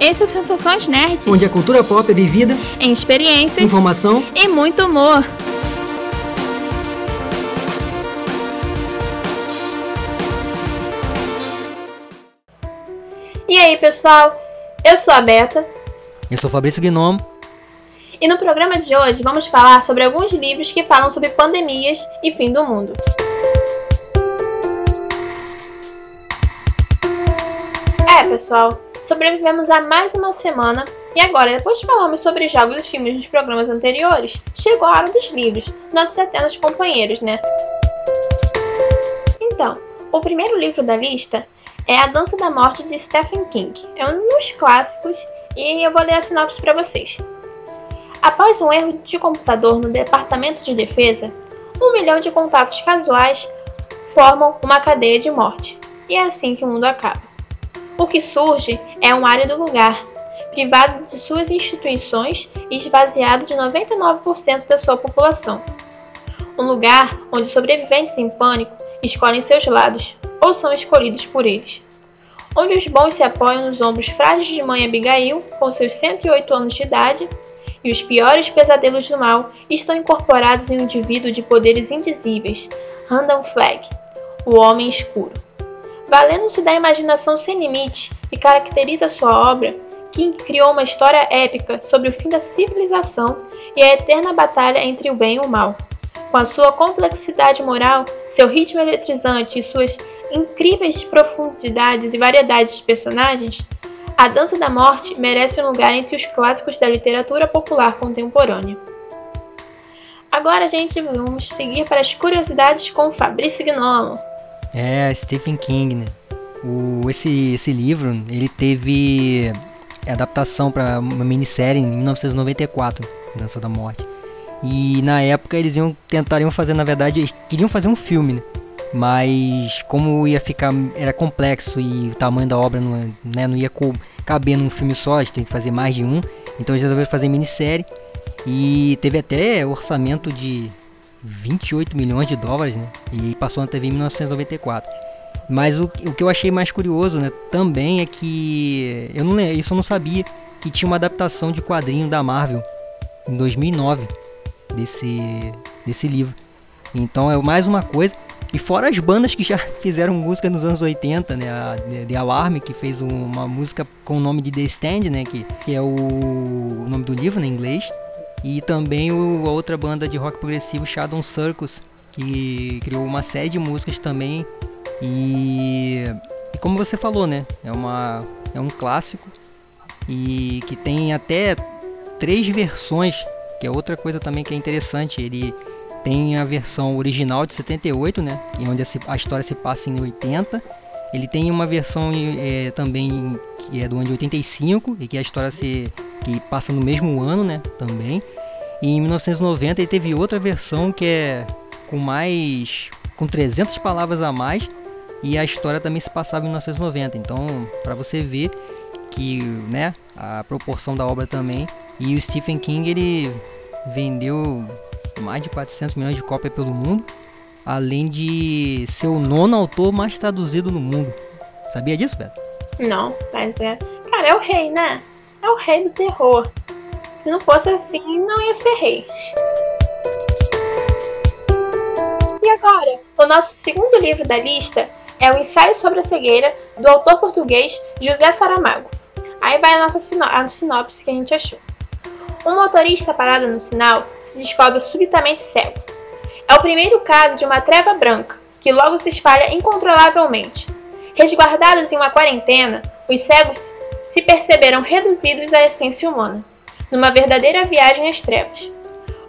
Esse é o Sensações Nerds. Onde a cultura pop é vivida em experiências, informação e muito humor. E aí, pessoal? Eu sou a Beta. Eu sou Fabrício Gnomo. E no programa de hoje vamos falar sobre alguns livros que falam sobre pandemias e fim do mundo. É, pessoal, sobrevivemos a mais uma semana e agora, depois de falarmos sobre jogos e filmes nos programas anteriores, chegou a hora dos livros, nossos eternos companheiros, né? Então, o primeiro livro da lista é A Dança da Morte de Stephen King. É um dos clássicos e eu vou ler a sinopse para vocês. Após um erro de computador no Departamento de Defesa, um milhão de contatos casuais formam uma cadeia de morte. E é assim que o mundo acaba. O que surge é um árido lugar, privado de suas instituições e esvaziado de 99% da sua população. Um lugar onde sobreviventes em pânico escolhem seus lados ou são escolhidos por eles. Onde os bons se apoiam nos ombros frágeis de mãe Abigail, com seus 108 anos de idade, e os piores pesadelos do mal estão incorporados em um indivíduo de poderes indizíveis, Randall Flagg, o Homem Escuro. Valendo-se da imaginação sem limite que caracteriza sua obra, King criou uma história épica sobre o fim da civilização e a eterna batalha entre o bem e o mal. Com a sua complexidade moral, seu ritmo eletrizante e suas incríveis profundidades e variedades de personagens, a Dança da Morte merece um lugar entre os clássicos da literatura popular contemporânea. Agora, gente, vamos seguir para as curiosidades com Fabrício Gnomo. É, Stephen King, né? O, esse, esse livro, ele teve adaptação para uma minissérie em 1994, Dança da Morte. E na época eles iam tentariam fazer, na verdade, eles queriam fazer um filme, né? mas como ia ficar era complexo e o tamanho da obra não, né, não ia caber num filme só, a gente tem que fazer mais de um, então eles resolveram fazer minissérie e teve até orçamento de 28 milhões de dólares, né? E passou na TV em 1994. Mas o, o que eu achei mais curioso, né, também é que eu não isso eu não sabia que tinha uma adaptação de quadrinho da Marvel em 2009 desse desse livro. Então é mais uma coisa e fora as bandas que já fizeram música nos anos 80, né? A The Alarm, que fez uma música com o nome de The Stand, né? Que, que é o, nome do livro, né, em inglês. E também o, a outra banda de rock progressivo, Shadow Circus, que criou uma série de músicas também. E, e como você falou, né? É, uma, é um clássico e que tem até três versões, que é outra coisa também que é interessante. Ele tem a versão original de 78, né? Onde a história se passa em 80. Ele tem uma versão é, também que é do ano de 85 e que a história se que passa no mesmo ano, né? Também. E em 1990 ele teve outra versão que é com mais com 300 palavras a mais e a história também se passava em 1990. Então, para você ver que, né, a proporção da obra também. E o Stephen King ele vendeu mais de 400 milhões de cópias pelo mundo, além de ser o nono autor mais traduzido no mundo. Sabia disso, Beto? Não, mas é. Cara, é o rei, né? É o rei do terror. Se não fosse assim, não ia ser rei. E agora, o nosso segundo livro da lista é o Ensaio sobre a Cegueira, do autor português José Saramago. Aí vai a nossa sinopse que a gente achou. Um motorista parado no sinal se descobre subitamente cego. É o primeiro caso de uma treva branca, que logo se espalha incontrolavelmente. Resguardados em uma quarentena, os cegos se perceberam reduzidos à essência humana, numa verdadeira viagem às trevas.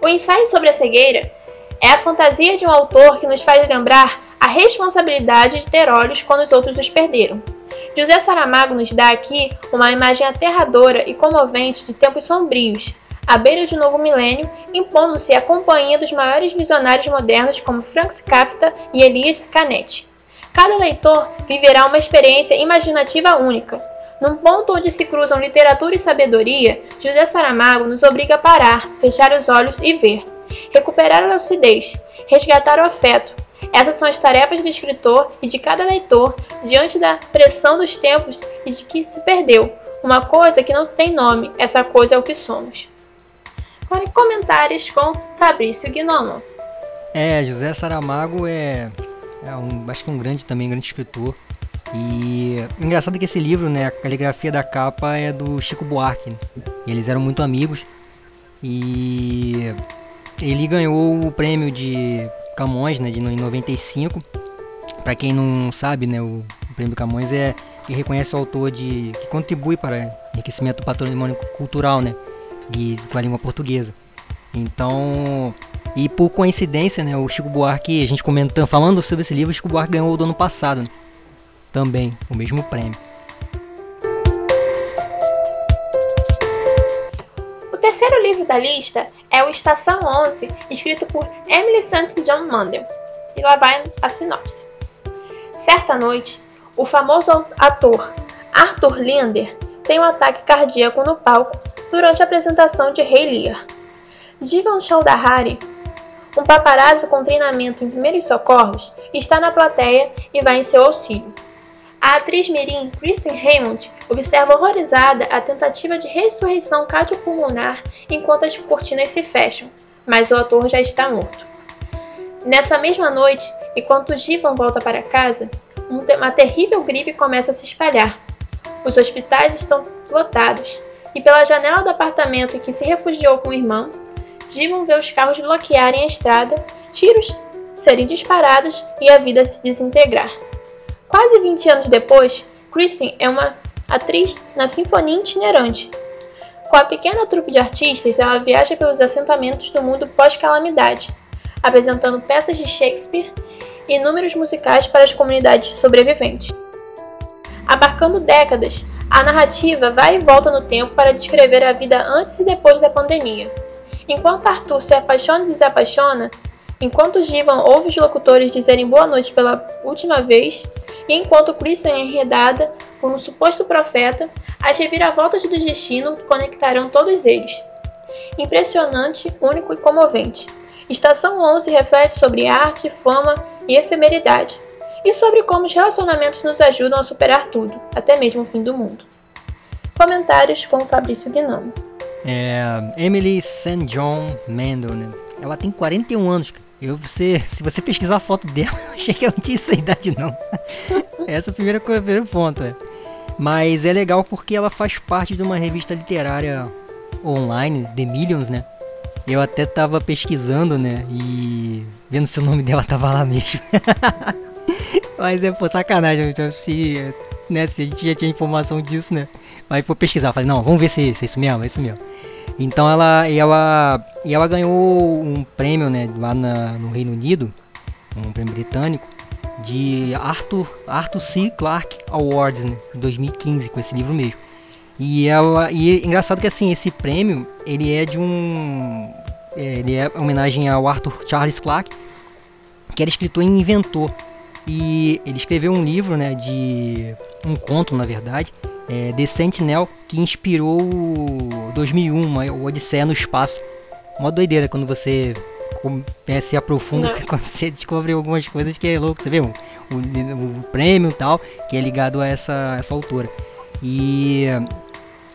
O ensaio sobre a cegueira é a fantasia de um autor que nos faz lembrar a responsabilidade de ter olhos quando os outros os perderam. José Saramago nos dá aqui uma imagem aterradora e comovente de tempos sombrios, à beira de um novo milênio, impondo-se a companhia dos maiores visionários modernos como Franz Kafka e Elias Canetti. Cada leitor viverá uma experiência imaginativa única. Num ponto onde se cruzam literatura e sabedoria, José Saramago nos obriga a parar, fechar os olhos e ver. Recuperar a lucidez, resgatar o afeto. Essas são as tarefas do escritor e de cada leitor diante da pressão dos tempos e de que se perdeu, Uma coisa que não tem nome, essa coisa é o que somos. Agora, comentários com Fabrício Gnomo. É, José Saramago é, é um, acho que um grande também, um grande escritor. E engraçado que esse livro, né, a caligrafia da capa é do Chico Buarque. Né? Eles eram muito amigos e ele ganhou o prêmio de Camões, né, de em 95. Para quem não sabe, né, o prêmio Camões é que reconhece o autor de que contribui para enriquecimento patrimônio cultural, né, de, com a língua portuguesa. Então, e por coincidência, né, o Chico Buarque, a gente comentando, falando sobre esse livro, o Chico Buarque ganhou do ano passado, né, também o mesmo prêmio. O terceiro livro da lista é o Estação 11, escrito por Emily St. John Mandel. E lá vai a sinopse. Certa noite, o famoso ator Arthur Linder tem um ataque cardíaco no palco durante a apresentação de Rei Lear. Jivan Chaudhary, um paparazzo com treinamento em primeiros socorros, está na plateia e vai em seu auxílio. A atriz mirim Kristen Raymond observa horrorizada a tentativa de ressurreição cardiopulmonar enquanto as cortinas se fecham, mas o ator já está morto. Nessa mesma noite, enquanto Jivan volta para casa, uma terrível gripe começa a se espalhar. Os hospitais estão lotados, e pela janela do apartamento em que se refugiou com o irmão, Jivan vê os carros bloquearem a estrada, tiros serem disparados e a vida se desintegrar. Quase 20 anos depois, Kristen é uma atriz na Sinfonia Itinerante. Com a pequena trupe de artistas, ela viaja pelos assentamentos do mundo pós-calamidade, apresentando peças de Shakespeare e números musicais para as comunidades sobreviventes. Abarcando décadas, a narrativa vai e volta no tempo para descrever a vida antes e depois da pandemia. Enquanto Arthur se apaixona e desapaixona, enquanto Jivan ouve os locutores dizerem boa noite pela última vez, e enquanto Kristen é enredada por um suposto profeta, as reviravoltas do destino conectarão todos eles. Impressionante, único e comovente. Estação 11 reflete sobre arte, fama e efemeridade, e sobre como os relacionamentos nos ajudam a superar tudo, até mesmo o fim do mundo. Comentários com Fabrício Gnome. É, Emily St. John Mendel, né? Ela tem 41 anos, eu, você, se você pesquisar a foto dela, eu achei que ela não tinha essa idade não. Essa é a primeira coisa, primeiro ponto, é. Mas é legal porque ela faz parte de uma revista literária online, The Millions, né? Eu até tava pesquisando, né? E vendo se o nome dela tava lá mesmo. Mas é, pô, sacanagem. Se, né, se a gente já tinha informação disso, né? Mas foi pesquisar, falei, não, vamos ver se, se é isso mesmo, é isso mesmo. Então ela, e ela, e ela ganhou um prêmio, né, lá na, no Reino Unido, um prêmio britânico, de Arthur, Arthur C. Clarke Awards, né, 2015, com esse livro mesmo. E ela, e é engraçado que assim esse prêmio ele é de um, é, ele é homenagem ao Arthur Charles Clarke, que era escritor e inventor. E ele escreveu um livro, né, de um conto, na verdade, é, The Sentinel, que inspirou 2001, o Odisseia no Espaço. Uma doideira quando você é, se aprofunda, você, você descobre algumas coisas que é louco, você vê o, o, o prêmio e tal, que é ligado a essa, essa autora. E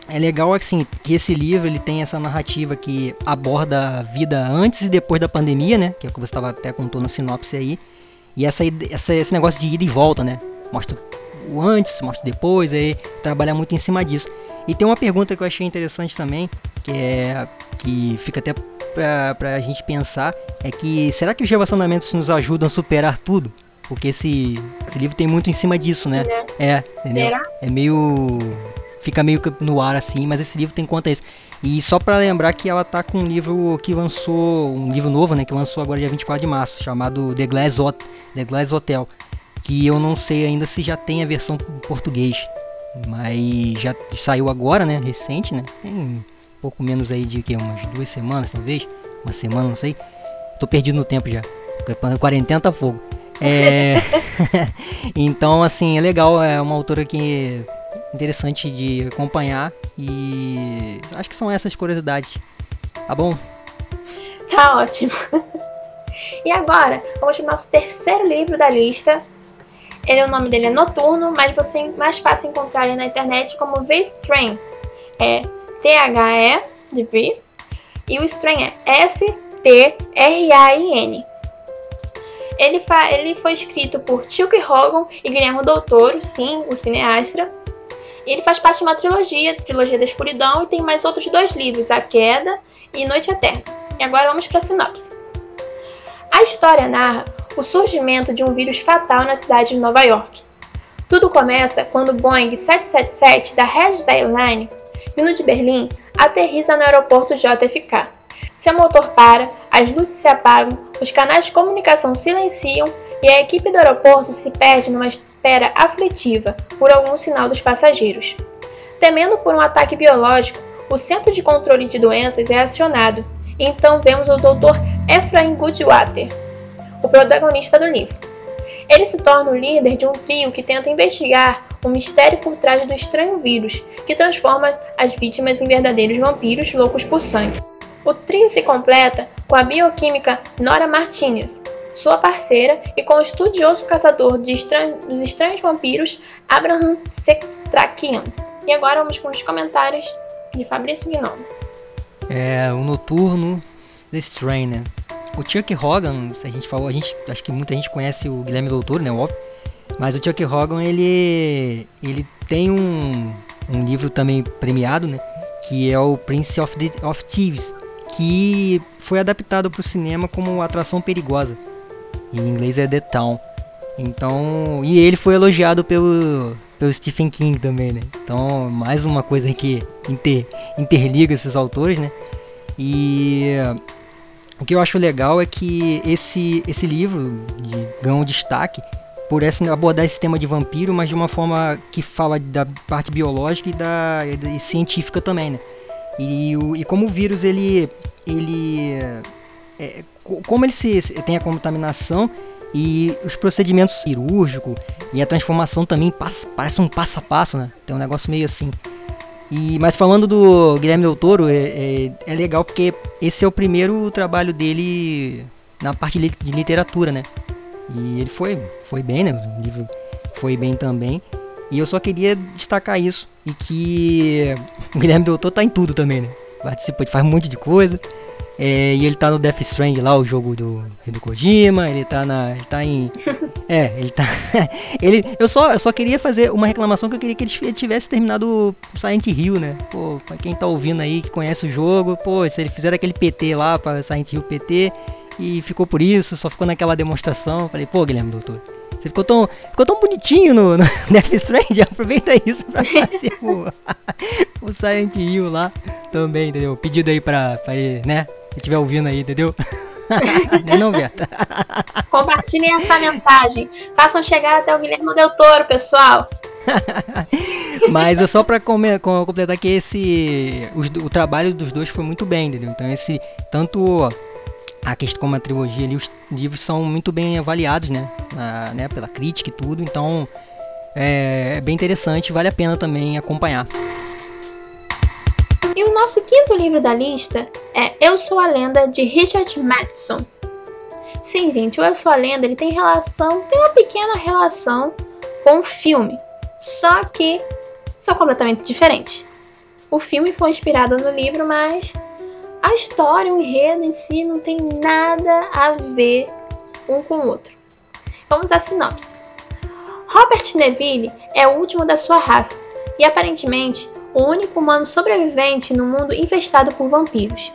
é legal assim que esse livro ele tem essa narrativa que aborda a vida antes e depois da pandemia, né? Que é o que você estava até contou na sinopse aí. E essa, essa, esse negócio de ida e volta, né? Mostra o antes, mostra o depois, aí trabalhar muito em cima disso. E tem uma pergunta que eu achei interessante também, que é que fica até pra, pra gente pensar, é que será que os relacionamentos nos ajudam a superar tudo? Porque esse, esse livro tem muito em cima disso, né? É, entendeu? Será? É meio fica meio no ar assim, mas esse livro tem conta isso. E só para lembrar que ela tá com um livro que lançou, um livro novo, né, que lançou agora dia 24 de março, chamado The Glass, Hotel, The Glass Hotel, que eu não sei ainda se já tem a versão em português, mas já saiu agora, né, recente, né, tem um pouco menos aí de que umas duas semanas talvez, uma semana, não sei. Tô perdido no tempo já. Quarentena tá fogo. É... então, assim, é legal, é uma autora que interessante de acompanhar e acho que são essas curiosidades. Tá bom? Tá ótimo. E agora, vamos para o nosso terceiro livro da lista, Ele, o nome dele é Noturno, mas você mais fácil encontrar ele na internet como V-Strain. É T-H-E de V. E o Strain é S-T-R-A-I-N. Ele, ele, foi escrito por Chuck Hogan e Guilherme Doutor, sim, o cineasta. Ele faz parte de uma trilogia, Trilogia da Escuridão, e tem mais outros dois livros, A Queda e Noite Eterna. E agora vamos para a sinopse. A história narra o surgimento de um vírus fatal na cidade de Nova York. Tudo começa quando o Boeing 777 da Regis Airline, vindo de Berlim, aterriza no aeroporto JFK. Seu motor para, as luzes se apagam, os canais de comunicação silenciam e a equipe do aeroporto se perde numa espera aflitiva por algum sinal dos passageiros. Temendo por um ataque biológico, o Centro de Controle de Doenças é acionado então vemos o Dr. Ephraim Goodwater, o protagonista do livro. Ele se torna o líder de um trio que tenta investigar o mistério por trás do estranho vírus que transforma as vítimas em verdadeiros vampiros loucos por sangue. O trio se completa com a bioquímica Nora Martinez, sua parceira, e com o estudioso caçador estran... dos estranhos vampiros Abraham Setrakian. E agora vamos com os comentários de Fabrício Gnome. É, o Noturno, The Strainer. O Chuck Hogan, a gente falou, a gente, acho que muita gente conhece o Guilherme Doutor, né, óbvio. Mas o Chuck Hogan, ele, ele tem um, um livro também premiado, né, que é o Prince of, the, of Thieves, que foi adaptado para o cinema como Atração Perigosa. Em inglês é The Town. Então, e ele foi elogiado pelo, pelo Stephen King também, né? Então, mais uma coisa que inter, interliga esses autores, né? E o que eu acho legal é que esse, esse livro de, ganhou destaque por essa, abordar esse tema de vampiro, mas de uma forma que fala da parte biológica e da e científica também, né? E, o, e como o vírus ele, ele é, como ele se, tem a contaminação e os procedimentos cirúrgicos e a transformação também passa, parece um passo a passo, né? Tem um negócio meio assim. E, mas falando do Guilherme Del Toro, é, é, é legal porque esse é o primeiro trabalho dele na parte de literatura, né? E ele foi, foi bem, né? O livro foi bem também. E eu só queria destacar isso. E que o Guilherme Del Toro tá em tudo também, né? Participa, faz um monte de coisa. É, e ele tá no Death Strand lá, o jogo do, do Kojima, ele tá na. Ele tá em. É, ele tá. ele, eu, só, eu só queria fazer uma reclamação que eu queria que ele tivesse terminado Silent Hill, né? Pô, pra quem tá ouvindo aí, que conhece o jogo, pô, se ele fizer aquele PT lá pra Silent Hill PT e ficou por isso, só ficou naquela demonstração. Falei, pô, Guilherme Doutor, você ficou tão, ficou tão bonitinho no, no Death Strand, aproveita isso pra fazer o, o Silent Hill lá também, entendeu? Pedido aí pra, pra ele, né? Se estiver ouvindo aí, entendeu? não, não, Berta. Compartilhem essa mensagem. Façam chegar até o Guilherme Del Toro, pessoal. Mas é só para completar que esse o, o, trabalho dos dois foi muito bem, entendeu? Então esse tanto a questão como a trilogia ali, os livros são muito bem avaliados, né? Na, né? Pela crítica e tudo. Então é, é bem interessante, vale a pena também acompanhar. E o nosso quinto livro da lista é Eu Sou a Lenda, de Richard Matheson. Sim, gente, o Eu Sou a Lenda ele tem relação, tem uma pequena relação com o filme, só que são completamente diferentes. O filme foi inspirado no livro, mas a história, o enredo em si não tem nada a ver um com o outro. Vamos à sinopse. Robert Neville é o último da sua raça e aparentemente o único humano sobrevivente no mundo infestado por vampiros.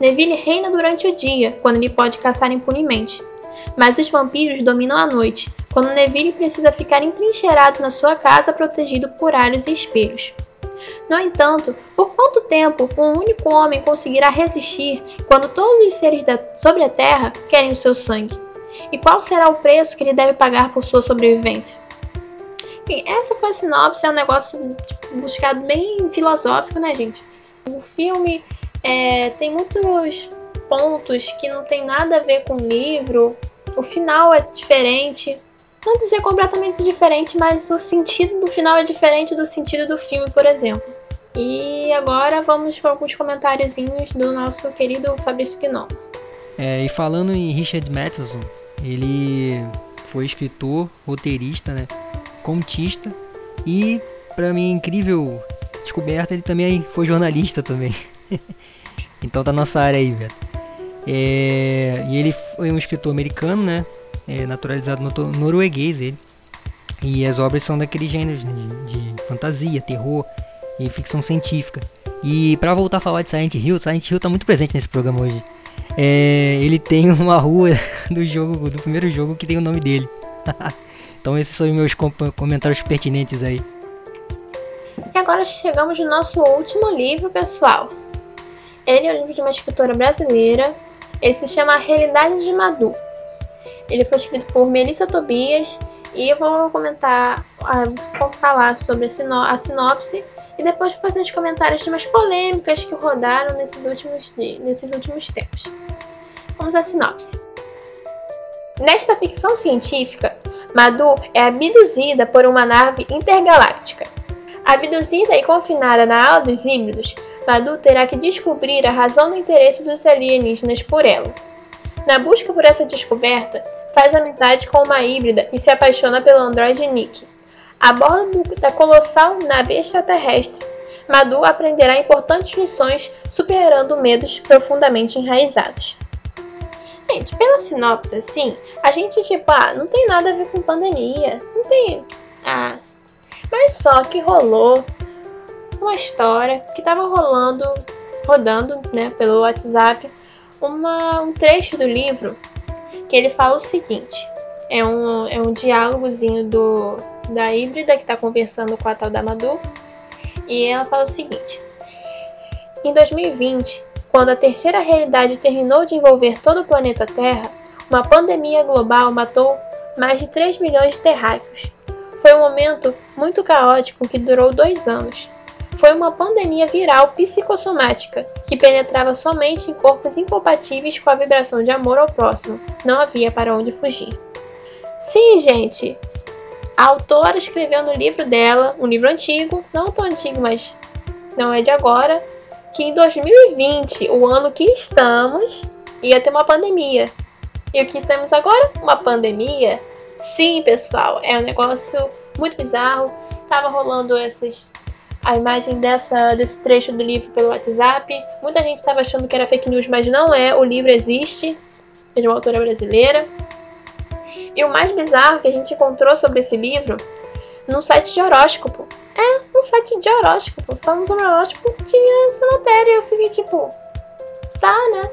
Neville reina durante o dia, quando ele pode caçar impunemente. Mas os vampiros dominam a noite, quando Neville precisa ficar entrincheirado na sua casa protegido por alhos e espelhos. No entanto, por quanto tempo um único homem conseguirá resistir quando todos os seres da, sobre a Terra querem o seu sangue? E qual será o preço que ele deve pagar por sua sobrevivência? Enfim, essa foi a sinopse, é um negócio tipo, buscado bem filosófico, né, gente? O filme é, tem muitos pontos que não tem nada a ver com o livro, o final é diferente. Não dizer completamente diferente, mas o sentido do final é diferente do sentido do filme, por exemplo. E agora vamos para alguns comentáriozinhos do nosso querido Fabrício Gnome. É, e falando em Richard Matheson, ele foi escritor, roteirista, né? Contista e, para minha incrível descoberta, ele também foi jornalista também. então tá nossa área aí, velho. É, e ele foi um escritor americano, né? É, naturalizado no norueguês ele. E as obras são daqueles gêneros né, de, de fantasia, terror e ficção científica. E para voltar a falar de Silent Hill, Silent Hill tá muito presente nesse programa hoje. É, ele tem uma rua do jogo, do primeiro jogo que tem o nome dele. então esses são os meus comentários pertinentes aí. E agora chegamos no nosso último livro, pessoal. Ele é um livro de uma escritora brasileira. Ele se chama Realidade de Madu. Ele foi escrito por Melissa Tobias e eu vou comentar, vou falar sobre a, sinopse e depois fazer uns comentários de umas polêmicas que rodaram nesses últimos, nesses últimos tempos. Vamos à sinopse. Nesta ficção científica, Madu é abduzida por uma nave intergaláctica. Abduzida e confinada na ala dos híbridos, Madu terá que descobrir a razão do interesse dos alienígenas por ela. Na busca por essa descoberta, faz amizade com uma híbrida e se apaixona pelo androide Nick. A bordo da colossal nave extraterrestre, Madu aprenderá importantes lições superando medos profundamente enraizados. Gente, pela sinopse assim, a gente tipo, ah, não tem nada a ver com pandemia, não tem. Ah. Mas só que rolou uma história que tava rolando, rodando, né, pelo WhatsApp, uma, um trecho do livro que ele fala o seguinte: é um, é um diálogozinho do, da híbrida que está conversando com a tal da Madu, e ela fala o seguinte: Em 2020, quando a terceira realidade terminou de envolver todo o planeta Terra, uma pandemia global matou mais de 3 milhões de terráqueos. Foi um momento muito caótico que durou dois anos. Foi uma pandemia viral psicossomática que penetrava somente em corpos incompatíveis com a vibração de amor ao próximo. Não havia para onde fugir. Sim, gente. A autora escreveu no livro dela, um livro antigo, não tão antigo, mas não é de agora, que em 2020, o ano que estamos, ia ter uma pandemia. E o que temos agora? Uma pandemia? Sim, pessoal, é um negócio muito bizarro. Tava rolando essas a imagem dessa, desse trecho do livro pelo WhatsApp. Muita gente estava achando que era fake news, mas não é. O livro existe. É de uma autora brasileira. E o mais bizarro que a gente encontrou sobre esse livro num site de horóscopo. É, um site de horóscopo. Falando sobre horóscopo, tinha essa matéria. Eu fiquei tipo, tá, né?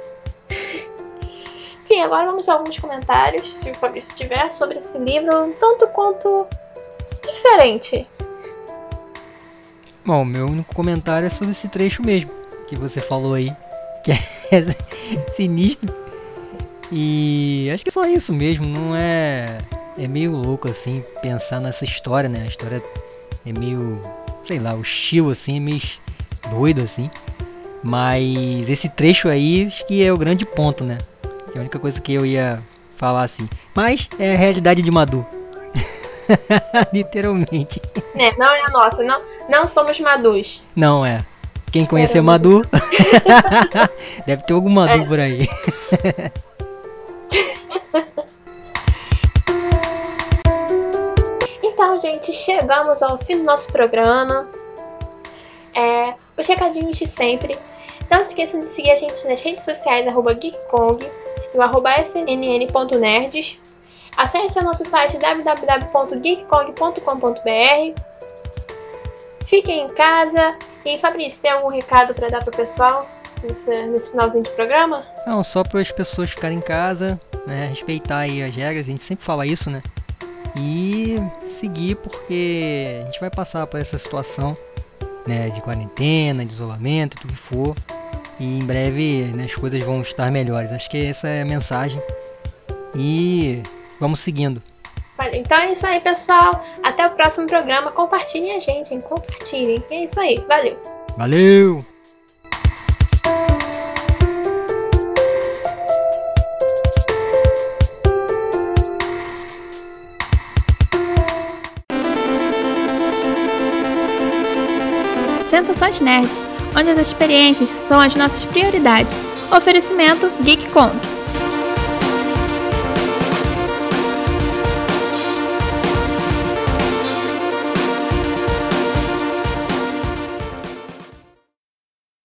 Enfim, agora vamos a alguns comentários, se o Fabrício tiver, sobre esse livro, tanto quanto diferente. Bom, meu único comentário é sobre esse trecho mesmo que você falou aí, que é sinistro. E acho que é só isso mesmo, não é é meio louco assim pensar nessa história, né? A história é meio, sei lá, o estilo assim, é meio doido assim. Mas esse trecho aí acho que é o grande ponto, né? É a única coisa que eu ia falar assim. Mas é a realidade de Madu. Literalmente. É, não é a nossa, não, não somos Madus. Não é. Quem conhecer Madu, deve ter algum Madu é. por aí. então, gente, chegamos ao fim do nosso programa. É, os recadinhos de sempre. Não se esqueçam de seguir a gente nas redes sociais, arroba GeekKong e o arroba snn.nerds. Acesse o nosso site www.geekkong.com.br. Fiquem em casa. E Fabrício, tem algum recado para dar pro pessoal nesse, nesse finalzinho de programa? Não, só para as pessoas ficarem em casa, né, respeitar aí as regras, a gente sempre fala isso, né? E seguir porque a gente vai passar por essa situação, né, de quarentena, de isolamento, tudo que for. E em breve né, as coisas vão estar melhores. Acho que essa é a mensagem. E vamos seguindo. Então é isso aí, pessoal. Até o próximo programa. Compartilhem a gente, hein? Compartilhem. É isso aí. Valeu. Valeu! Sensações Nerd, onde as experiências são as nossas prioridades. Oferecimento GeekCon.